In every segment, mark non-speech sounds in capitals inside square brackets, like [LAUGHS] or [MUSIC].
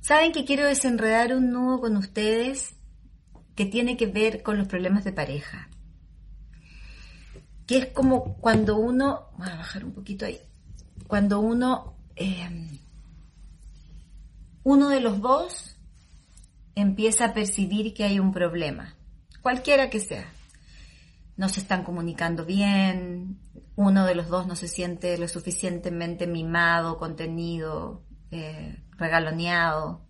Saben que quiero desenredar un nudo con ustedes que tiene que ver con los problemas de pareja. Que es como cuando uno, voy a bajar un poquito ahí, cuando uno, em, uno de los dos empieza a percibir que hay un problema, cualquiera que sea. No se están comunicando bien, uno de los dos no se siente lo suficientemente mimado, contenido, eh, regaloneado.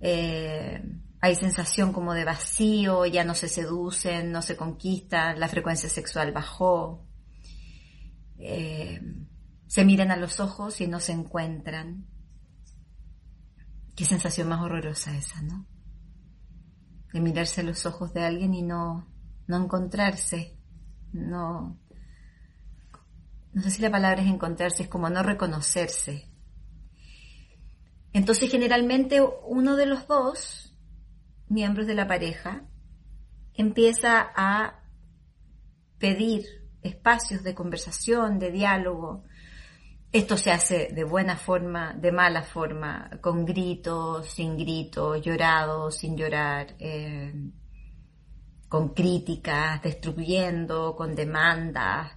Eh, hay sensación como de vacío, ya no se seducen, no se conquistan, la frecuencia sexual bajó. Eh, se miran a los ojos y no se encuentran. Qué sensación más horrorosa esa, ¿no? De mirarse a los ojos de alguien y no, no encontrarse. No, no sé si la palabra es encontrarse, es como no reconocerse. Entonces generalmente uno de los dos miembros de la pareja empieza a pedir espacios de conversación, de diálogo. Esto se hace de buena forma, de mala forma, con gritos, sin gritos, llorado, sin llorar, eh, con críticas, destruyendo, con demandas,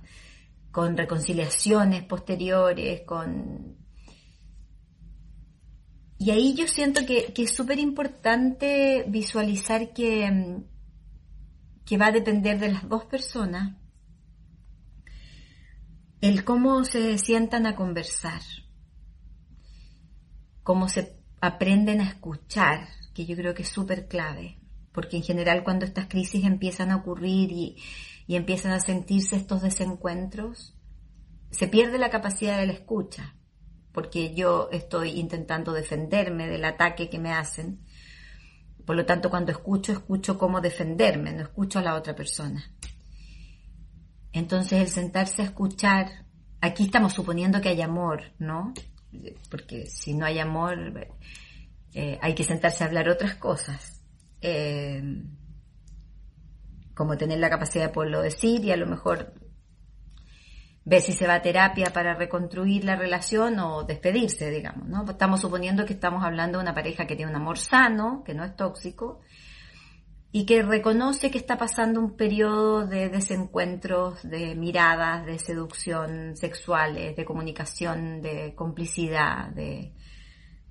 con reconciliaciones posteriores, con y ahí yo siento que, es súper importante visualizar que, mm, que va a depender de las dos personas el cómo se sientan a conversar, cómo se aprenden a escuchar, que yo creo que es súper clave, porque en general cuando estas crisis empiezan a ocurrir y, y empiezan a sentirse estos desencuentros, se pierde la capacidad de la escucha porque yo estoy intentando defenderme del ataque que me hacen. Por lo tanto, cuando escucho, escucho cómo defenderme, no escucho a la otra persona. Entonces, el sentarse a escuchar, aquí estamos suponiendo que hay amor, ¿no? Porque si no hay amor, eh, hay que sentarse a hablar otras cosas. Eh, como tener la capacidad de poderlo decir y a lo mejor ve si se va a terapia para reconstruir la relación o despedirse, digamos, ¿no? Estamos suponiendo que estamos hablando de una pareja que tiene un amor sano, que no es tóxico, y que reconoce que está pasando un periodo de desencuentros, de miradas, de seducción sexuales, de comunicación, de complicidad, de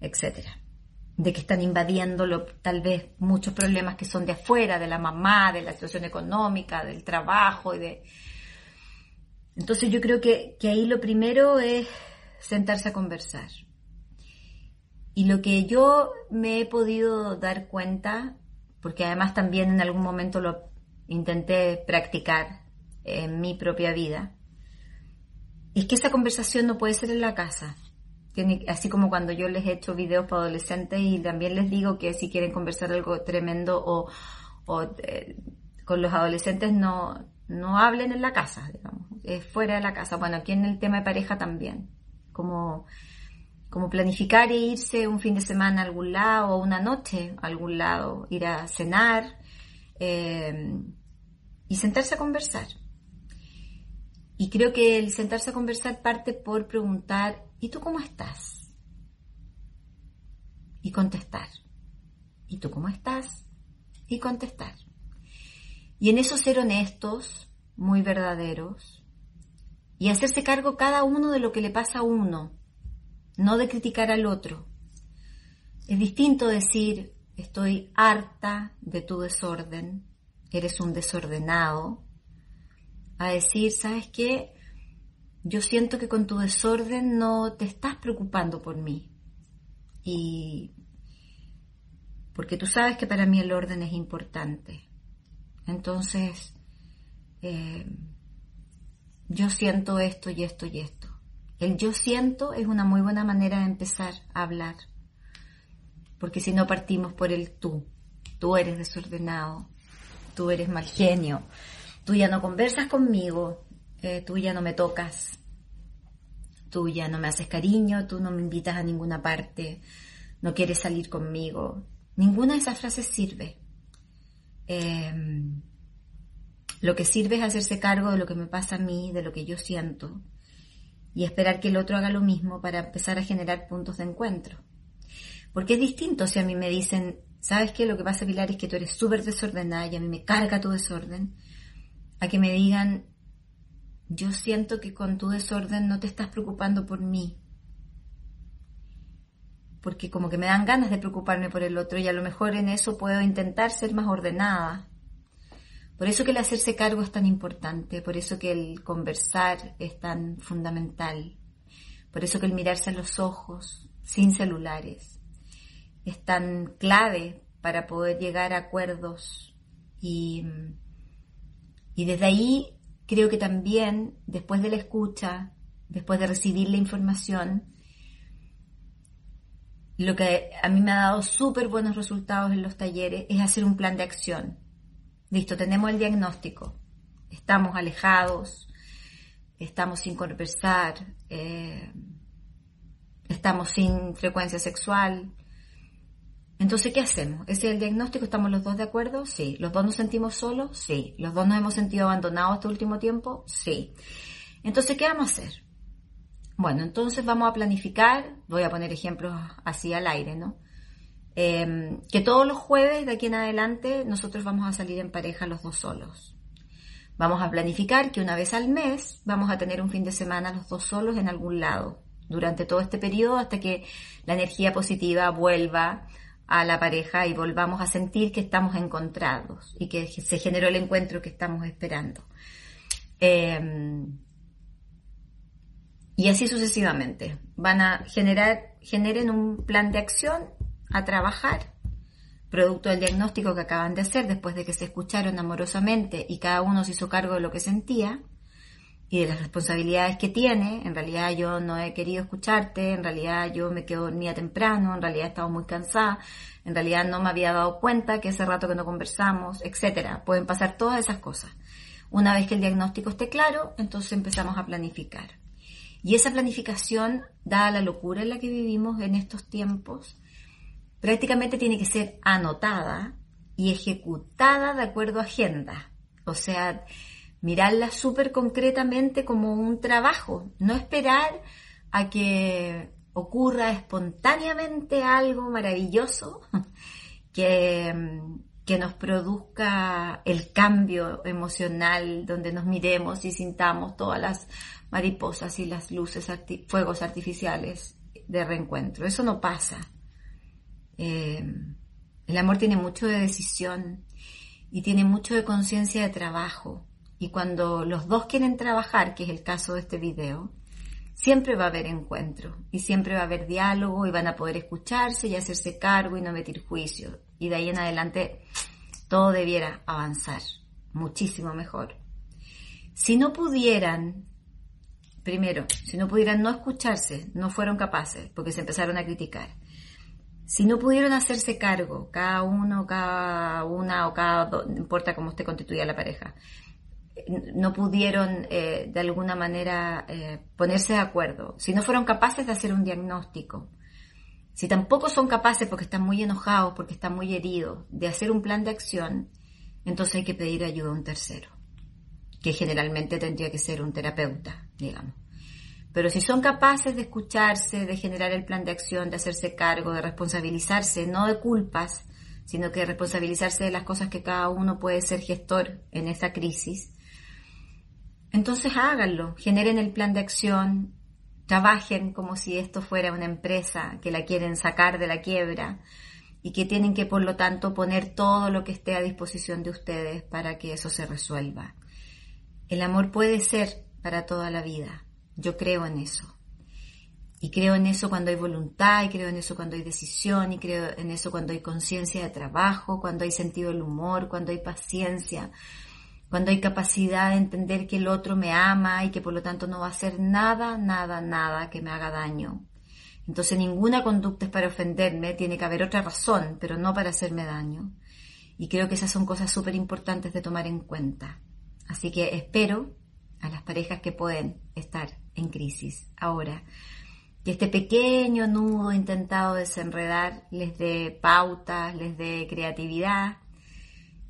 etcétera. De que están invadiendo tal vez muchos problemas que son de afuera, de la mamá, de la situación económica, del trabajo y de, entonces yo creo que, ahí lo primero es sentarse a conversar. Y lo que yo me he podido dar cuenta, porque además también en algún momento lo intenté practicar en mi propia vida, es que esa conversación no puede ser en la casa. Así como cuando yo les he hecho videos para adolescentes y también les digo que si quieren conversar algo tremendo o, eh, con los adolescentes no, no hablen en la casa, digamos fuera de la casa. Bueno, aquí en el tema de pareja también. Como, como planificar e irse un fin de semana a algún lado o una noche a algún lado, ir a cenar eh, y sentarse a conversar. Y creo que el sentarse a conversar parte por preguntar, ¿y tú cómo estás? Y contestar. ¿Y tú cómo estás? Y contestar. Y en eso ser honestos, muy verdaderos, y hacerse cargo cada uno de lo que le pasa a uno, no de criticar al otro. Es distinto decir, estoy harta de tu desorden, eres un desordenado, a decir, ¿sabes qué? Yo siento que con tu desorden no te estás preocupando por mí. Y porque tú sabes que para mí el orden es importante. Entonces, eh, yo siento esto y esto y esto. El yo siento es una muy buena manera de empezar a hablar. porque si no partimos por el tú. Tú eres desordenado, tú eres mal genio, tú ya no conversas conmigo, eh, tú ya no me tocas, tú ya no me haces cariño, tú no me invitas a ninguna parte, no quieres salir conmigo. Ninguna de esas frases sirve. Em, lo que sirve es hacerse cargo de lo que me pasa a mí, de lo que yo siento, y esperar que el otro haga lo mismo para empezar a generar puntos de encuentro. Porque es distinto si a mí me dicen, ¿sabes qué? Lo que pasa, Pilar, es que tú eres súper desordenada y a mí me carga tu desorden, a que me digan, yo siento que con tu desorden no te estás preocupando por mí. Porque como que me dan ganas de preocuparme por el otro y a lo mejor en eso puedo intentar ser más ordenada. Por eso que el hacerse cargo es tan importante, por eso que el conversar es tan fundamental, por eso que el mirarse a los ojos, sin celulares, es tan clave para poder llegar a acuerdos y, y desde ahí creo que también después de la escucha, después de recibir la información, lo que a mí me ha dado súper buenos resultados en los talleres es hacer un plan de acción. Listo, tenemos el diagnóstico, estamos alejados, estamos sin conversar, eh, estamos sin frecuencia sexual, entonces, ¿qué hacemos? ¿Ese es el diagnóstico? ¿Estamos los dos de acuerdo? Sí. ¿Los dos nos sentimos solos? Sí. ¿Los dos nos hemos sentido abandonados este último tiempo? Sí. Entonces, ¿qué vamos a hacer? Bueno, entonces vamos a planificar, voy a poner ejemplos así al aire, ¿no? Em, que todos los jueves de aquí en adelante nosotros vamos a salir en pareja los dos solos. Vamos a planificar que una vez al mes vamos a tener un fin de semana los dos solos en algún lado durante todo este periodo hasta que la energía positiva vuelva a la pareja y volvamos a sentir que estamos encontrados y que se generó el encuentro que estamos esperando. Em, y así sucesivamente. Van a generar, generen un plan de acción a trabajar, producto del diagnóstico que acaban de hacer después de que se escucharon amorosamente y cada uno se hizo cargo de lo que sentía y de las responsabilidades que tiene. En realidad yo no he querido escucharte, en realidad yo me quedo dormida temprano, en realidad he muy cansada, en realidad no me había dado cuenta que hace rato que no conversamos, etcétera. Pueden pasar todas esas cosas. Una vez que el diagnóstico esté claro, entonces empezamos a planificar. Y esa planificación, dada la locura en la que vivimos en estos tiempos, prácticamente tiene que ser anotada y ejecutada de acuerdo a agenda. O sea, mirarla súper concretamente como un trabajo, no esperar a que ocurra espontáneamente algo maravilloso [LAUGHS] que, que nos produzca el cambio emocional, donde nos miremos y sintamos todas las mariposas y las luces, fuegos artificiales de reencuentro. Eso no pasa. Eh, el amor tiene mucho de decisión y tiene mucho de conciencia de trabajo. Y cuando los dos quieren trabajar, que es el caso de este video, siempre va a haber encuentro y siempre va a haber diálogo y van a poder escucharse y hacerse cargo y no meter juicio. Y de ahí en adelante todo debiera avanzar muchísimo mejor. Si no pudieran, primero, si no pudieran no escucharse, no fueron capaces porque se empezaron a criticar. Si no pudieron hacerse cargo, cada uno, cada una o cada dos, no importa cómo esté constituida la pareja, no pudieron eh, de alguna manera eh, ponerse de acuerdo, si no fueron capaces de hacer un diagnóstico, si tampoco son capaces porque están muy enojados, porque están muy heridos, de hacer un plan de acción, entonces hay que pedir ayuda a un tercero, que generalmente tendría que ser un terapeuta, digamos. Pero si son capaces de escucharse, de generar el plan de acción, de hacerse cargo, de responsabilizarse, no de culpas, sino que responsabilizarse de las cosas que cada uno puede ser gestor en esta crisis, entonces háganlo, generen el plan de acción, trabajen como si esto fuera una empresa que la quieren sacar de la quiebra y que tienen que, por lo tanto, poner todo lo que esté a disposición de ustedes para que eso se resuelva. El amor puede ser para toda la vida. Yo creo en eso. Y creo en eso cuando hay voluntad, y creo en eso cuando hay decisión, y creo en eso cuando hay conciencia de trabajo, cuando hay sentido del humor, cuando hay paciencia, cuando hay capacidad de entender que el otro me ama y que por lo tanto no va a hacer nada, nada, nada que me haga daño. Entonces ninguna conducta es para ofenderme, tiene que haber otra razón, pero no para hacerme daño. Y creo que esas son cosas súper importantes de tomar en cuenta. Así que espero a las parejas que pueden estar en crisis ahora, que este pequeño nudo intentado desenredar les dé pautas, les dé creatividad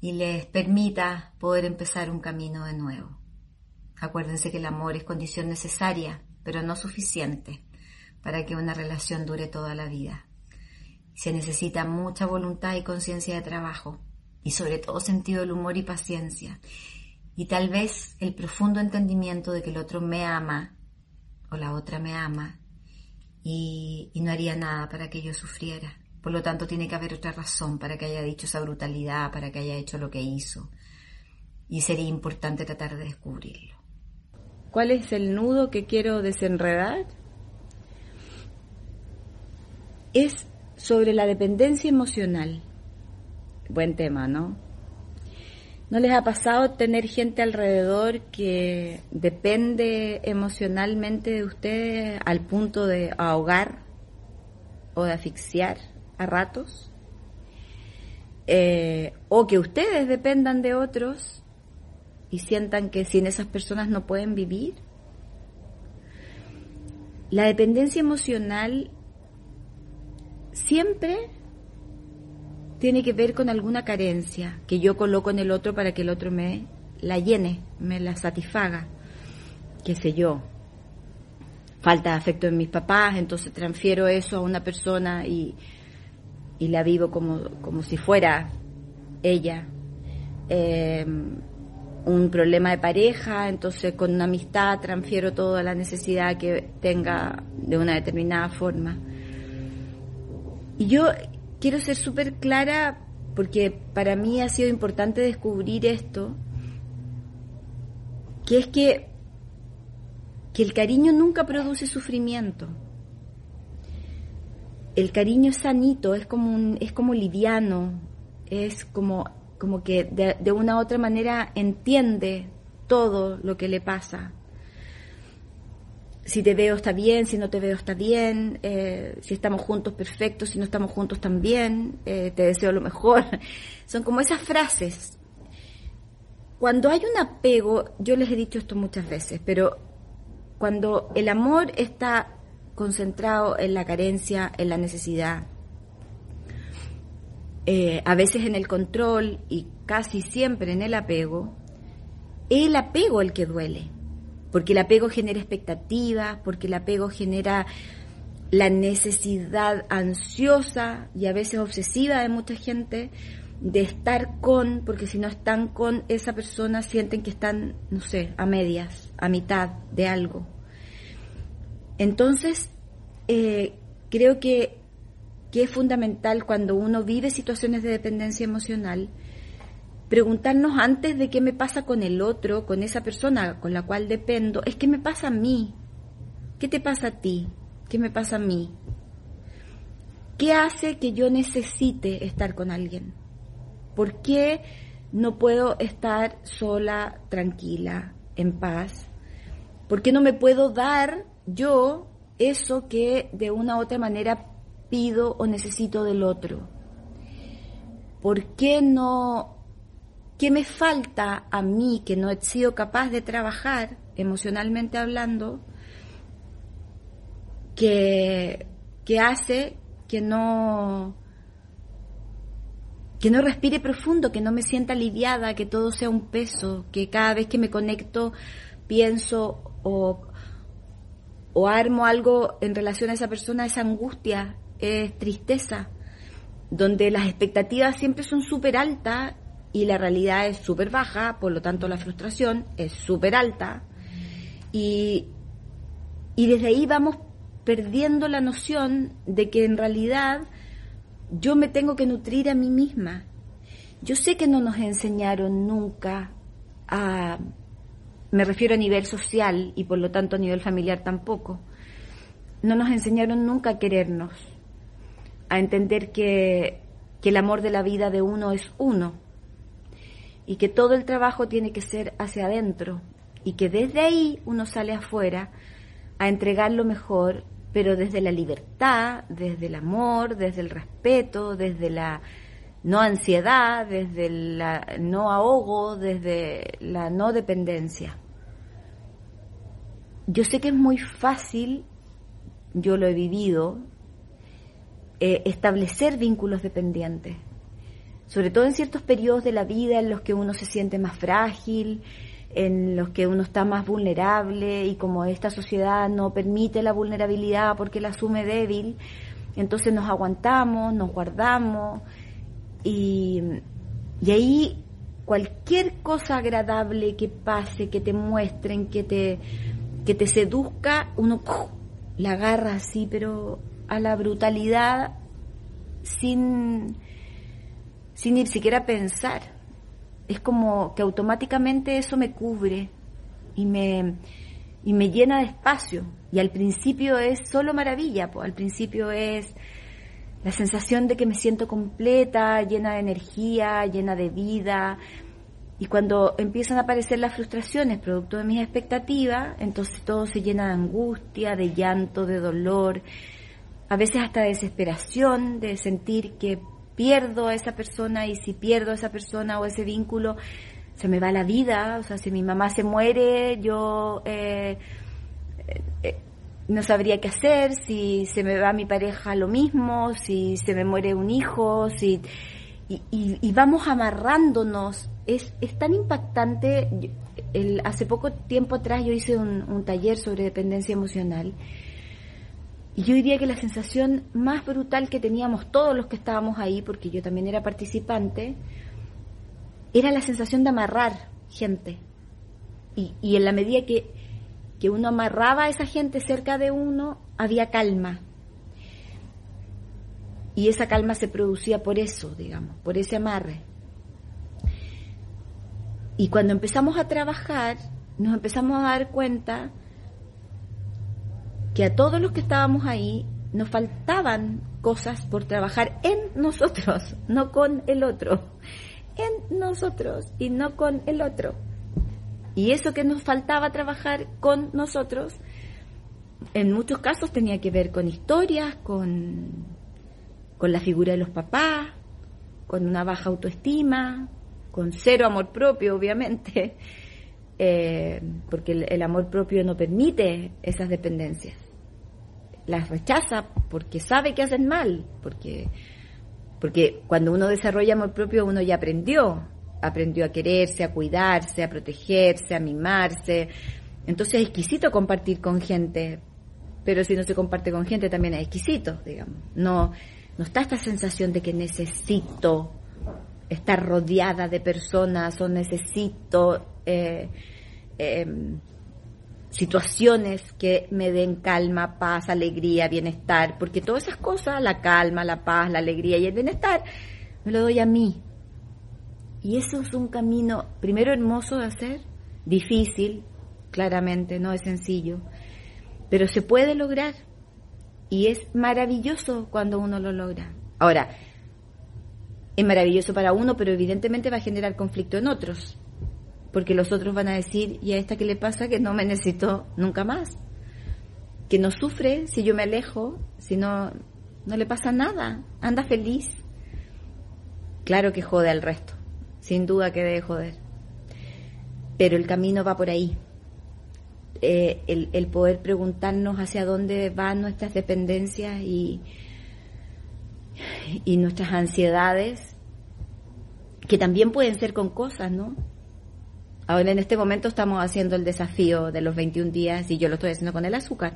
y les permita poder empezar un camino de nuevo. Acuérdense que el amor es condición necesaria, pero no suficiente para que una relación dure toda la vida. Se necesita mucha voluntad y conciencia de trabajo, y sobre todo sentido del humor y paciencia, y tal vez el profundo entendimiento de que el otro me ama o la otra me ama y, no haría nada para que yo sufriera. Por lo tanto, tiene que haber otra razón para que haya dicho esa brutalidad, para que haya hecho lo que hizo. Y sería importante tratar de descubrirlo. ¿Cuál es el nudo que quiero desenredar? es sobre la dependencia emocional. Buen tema, ¿no? ¿No les ha pasado tener gente alrededor que depende emocionalmente de ustedes al punto de ahogar o de asfixiar a ratos? Eh, o que ustedes dependan de otros y sientan que sin esas personas no pueden vivir. La dependencia emocional siempre tiene que ver con alguna carencia que yo coloco en el otro para que el otro me la llene, me la satisfaga, qué sé yo. Falta de afecto en mis papás, entonces transfiero eso a una persona y, y la vivo como, como si fuera ella. Em, un problema de pareja, entonces con una amistad transfiero toda la necesidad que tenga de una determinada forma. Y yo quiero ser súper clara porque para mí ha sido importante descubrir esto, que es que, que el cariño nunca produce sufrimiento. El cariño es sanito, es como, un, es como liviano, es como, como que de, de una u otra manera entiende todo lo que le pasa si te veo está bien, si no te veo está bien, eh, si estamos juntos perfecto, si no estamos juntos también, eh, te deseo lo mejor. [LAUGHS] Son como esas frases. Cuando hay un apego, yo les he dicho esto muchas veces, pero cuando el amor está concentrado en la carencia, en la necesidad, eh, a veces en el control y casi siempre en el apego, el apego el que duele porque el apego genera expectativas, porque el apego genera la necesidad ansiosa y a veces obsesiva de mucha gente de estar con, porque si no están con esa persona sienten que están, no sé, a medias, a mitad de algo. Entonces, eh, creo que, que es fundamental cuando uno vive situaciones de dependencia emocional, preguntarnos antes de qué me pasa con el otro, con esa persona con la cual dependo, es qué me pasa a mí, qué te pasa a ti, qué me pasa a mí, qué hace que yo necesite estar con alguien, por qué no puedo estar sola, tranquila, en paz, por qué no me puedo dar yo eso que de una u otra manera pido o necesito del otro. ¿Por qué no ¿Qué me falta a mí que no he sido capaz de trabajar emocionalmente hablando que, que hace que no que no respire profundo, que no me sienta aliviada, que todo sea un peso, que cada vez que me conecto pienso o, o armo algo en relación a esa persona, esa angustia, es tristeza, donde las expectativas siempre son súper altas y la realidad es súper baja, por lo tanto la frustración es súper alta. Y, y desde ahí vamos perdiendo la noción de que en realidad yo me tengo que nutrir a mí misma. Yo sé que no nos enseñaron nunca a, me refiero a nivel social y por lo tanto a nivel familiar tampoco, no nos enseñaron nunca a querernos, a entender que, que el amor de la vida de uno es uno y que todo el trabajo tiene que ser hacia adentro y que desde ahí uno sale afuera a entregar lo mejor, pero desde la libertad, desde el amor, desde el respeto, desde la no ansiedad, desde el no ahogo, desde la no dependencia. Yo sé que es muy fácil, yo lo he vivido, eh, establecer vínculos dependientes, sobre todo en ciertos periodos de la vida en los que uno se siente más frágil, en los que uno está más vulnerable y como esta sociedad no permite la vulnerabilidad porque la asume débil, entonces nos aguantamos, nos guardamos y, y ahí cualquier cosa agradable que pase, que te muestren, que te, que te seduzca, uno la agarra así, pero a la brutalidad sin, sin ni siquiera pensar. Es como que automáticamente eso me cubre y me, y me llena de espacio. Y al principio es solo maravilla, pues al principio es la sensación de que me siento completa, llena de energía, llena de vida. Y cuando empiezan a aparecer las frustraciones producto de mis expectativas, entonces todo se llena de angustia, de llanto, de dolor, a veces hasta desesperación de sentir que pierdo a esa persona y si pierdo a esa persona o ese vínculo, se me va la vida, o sea, si mi mamá se muere, yo eh, eh, no sabría qué hacer, si se me va mi pareja lo mismo, si se me muere un hijo, si... Y, vamos amarrándonos. Es, es tan impactante. El, hace poco tiempo atrás yo hice un taller sobre dependencia emocional y yo diría que la sensación más brutal que teníamos todos los que estábamos ahí, porque yo también era participante, era la sensación de amarrar gente. Y, y en la medida que, que uno amarraba a esa gente cerca de uno, había calma. Y esa calma se producía por eso, digamos, por ese amarre. Y cuando empezamos a trabajar, nos empezamos a dar cuenta que a todos los que estábamos ahí nos faltaban cosas por trabajar en nosotros, [LAUGHS] no con el otro, en nosotros y no con el otro. Y eso que nos faltaba trabajar con nosotros, en muchos casos tenía que ver con historias, con, con la figura de los papás, con una baja autoestima, con cero amor propio, obviamente, [LAUGHS] eh, porque el amor propio no permite esas dependencias las rechaza porque sabe que hacen mal, porque, porque cuando uno desarrolla amor propio uno ya aprendió, aprendió a quererse, a cuidarse, a protegerse, a mimarse. Entonces es exquisito compartir con gente, pero si no se comparte con gente también es exquisito, digamos. No, no está esta sensación de que necesito estar rodeada de personas o necesito eh, em, situaciones que me den calma, paz, alegría, bienestar, porque todas esas cosas, la calma, la paz, la alegría y el bienestar, me lo doy a mí. Y eso es un camino, primero hermoso de hacer, difícil, claramente, no es sencillo, pero se puede lograr y es maravilloso cuando uno lo logra. Ahora, es maravilloso para uno, pero evidentemente va a generar conflicto en otros porque los otros van a decir, ¿y a esta qué le pasa que no me necesito nunca más? Que no sufre si yo me alejo, si no, no le pasa nada, anda feliz. Claro que jode al resto, sin duda que debe joder. Pero el camino va por ahí. Eh, el, el poder preguntarnos hacia dónde van nuestras dependencias y, y nuestras ansiedades, que también pueden ser con cosas, ¿no? Ahora en este momento estamos haciendo el desafío de los 21 días y yo lo estoy haciendo con el azúcar.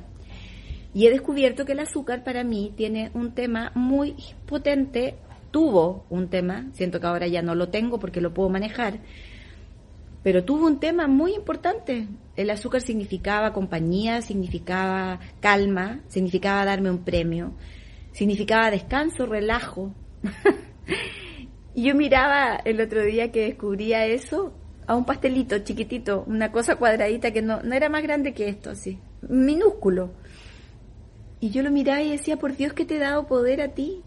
Y he descubierto que el azúcar para mí tiene un tema muy potente, tuvo un tema, siento que ahora ya no lo tengo porque lo puedo manejar, pero tuvo un tema muy importante. El azúcar significaba compañía, significaba calma, significaba darme un premio, significaba descanso, relajo. [LAUGHS] yo miraba el otro día que descubría eso a un pastelito chiquitito, una cosa cuadradita que no, no era más grande que esto, así, minúsculo. Y yo lo miraba y decía, por Dios que te he dado poder a ti.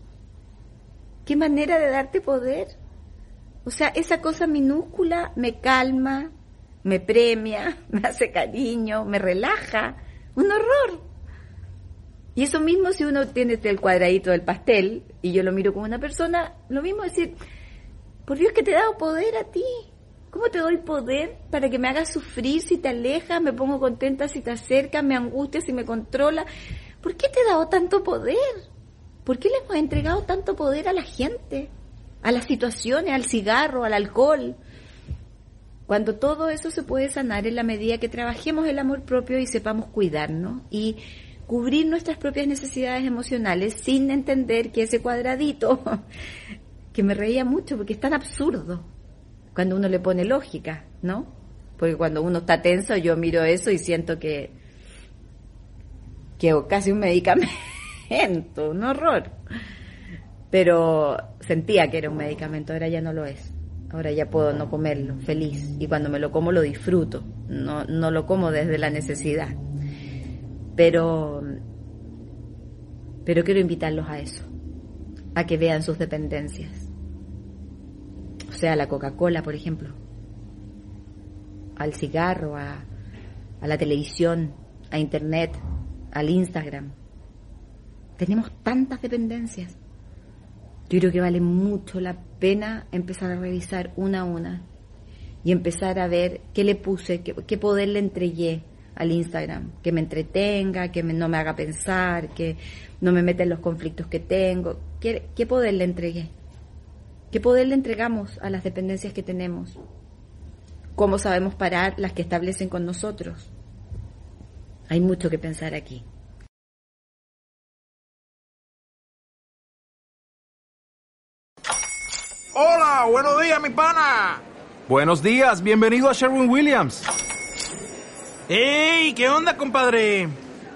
Qué manera de darte poder. O sea, esa cosa minúscula me calma, me premia, [LAUGHS] me hace cariño, me relaja. Un horror. Y eso mismo si uno tiene el cuadradito del pastel y yo lo miro como una persona, lo mismo decir, por Dios que te he dado poder a ti. ¿Cómo te doy poder para que me hagas sufrir si te alejas, me pongo contenta si te acercas, me angustia si me controla? ¿Por qué te he dado tanto poder? ¿Por qué le hemos entregado tanto poder a la gente? A las situaciones, al cigarro, al alcohol. Cuando todo eso se puede sanar en la medida que trabajemos el amor propio y sepamos cuidarnos y cubrir nuestras propias necesidades emocionales sin entender que ese cuadradito, [LAUGHS] que me reía mucho porque es tan absurdo cuando uno le pone lógica, ¿no? Porque cuando uno está tenso yo miro eso y siento que, que casi un [LAUGHS] medicamento, un horror. Pero sentía que era un medicamento, ahora ya no lo es. Ahora ya puedo no comerlo, feliz. Y cuando me lo como lo disfruto, no, no lo como desde la necesidad. Pero, pero quiero invitarlos a eso, a que vean sus dependencias. Sea, la Coca-Cola, por ejemplo, al cigarro, a, a la televisión, a Internet, al Instagram. Tenemos tantas dependencias. Yo creo que vale mucho la pena empezar a revisar una a una y empezar a ver qué le puse, qué, poder le entregué, al Instagram, que me entretenga, que no me haga pensar, que no me meta en los conflictos que tengo. ¿Qué, ¿Qué poder le entregué? ¿Qué poder le entregamos a las dependencias que tenemos? ¿Cómo sabemos parar las que establecen con nosotros? Hay mucho que pensar aquí. Hola, buenos días, mi pana. Buenos días, bienvenido a Sherwin Williams. ¡Ey! ¿Qué onda, compadre?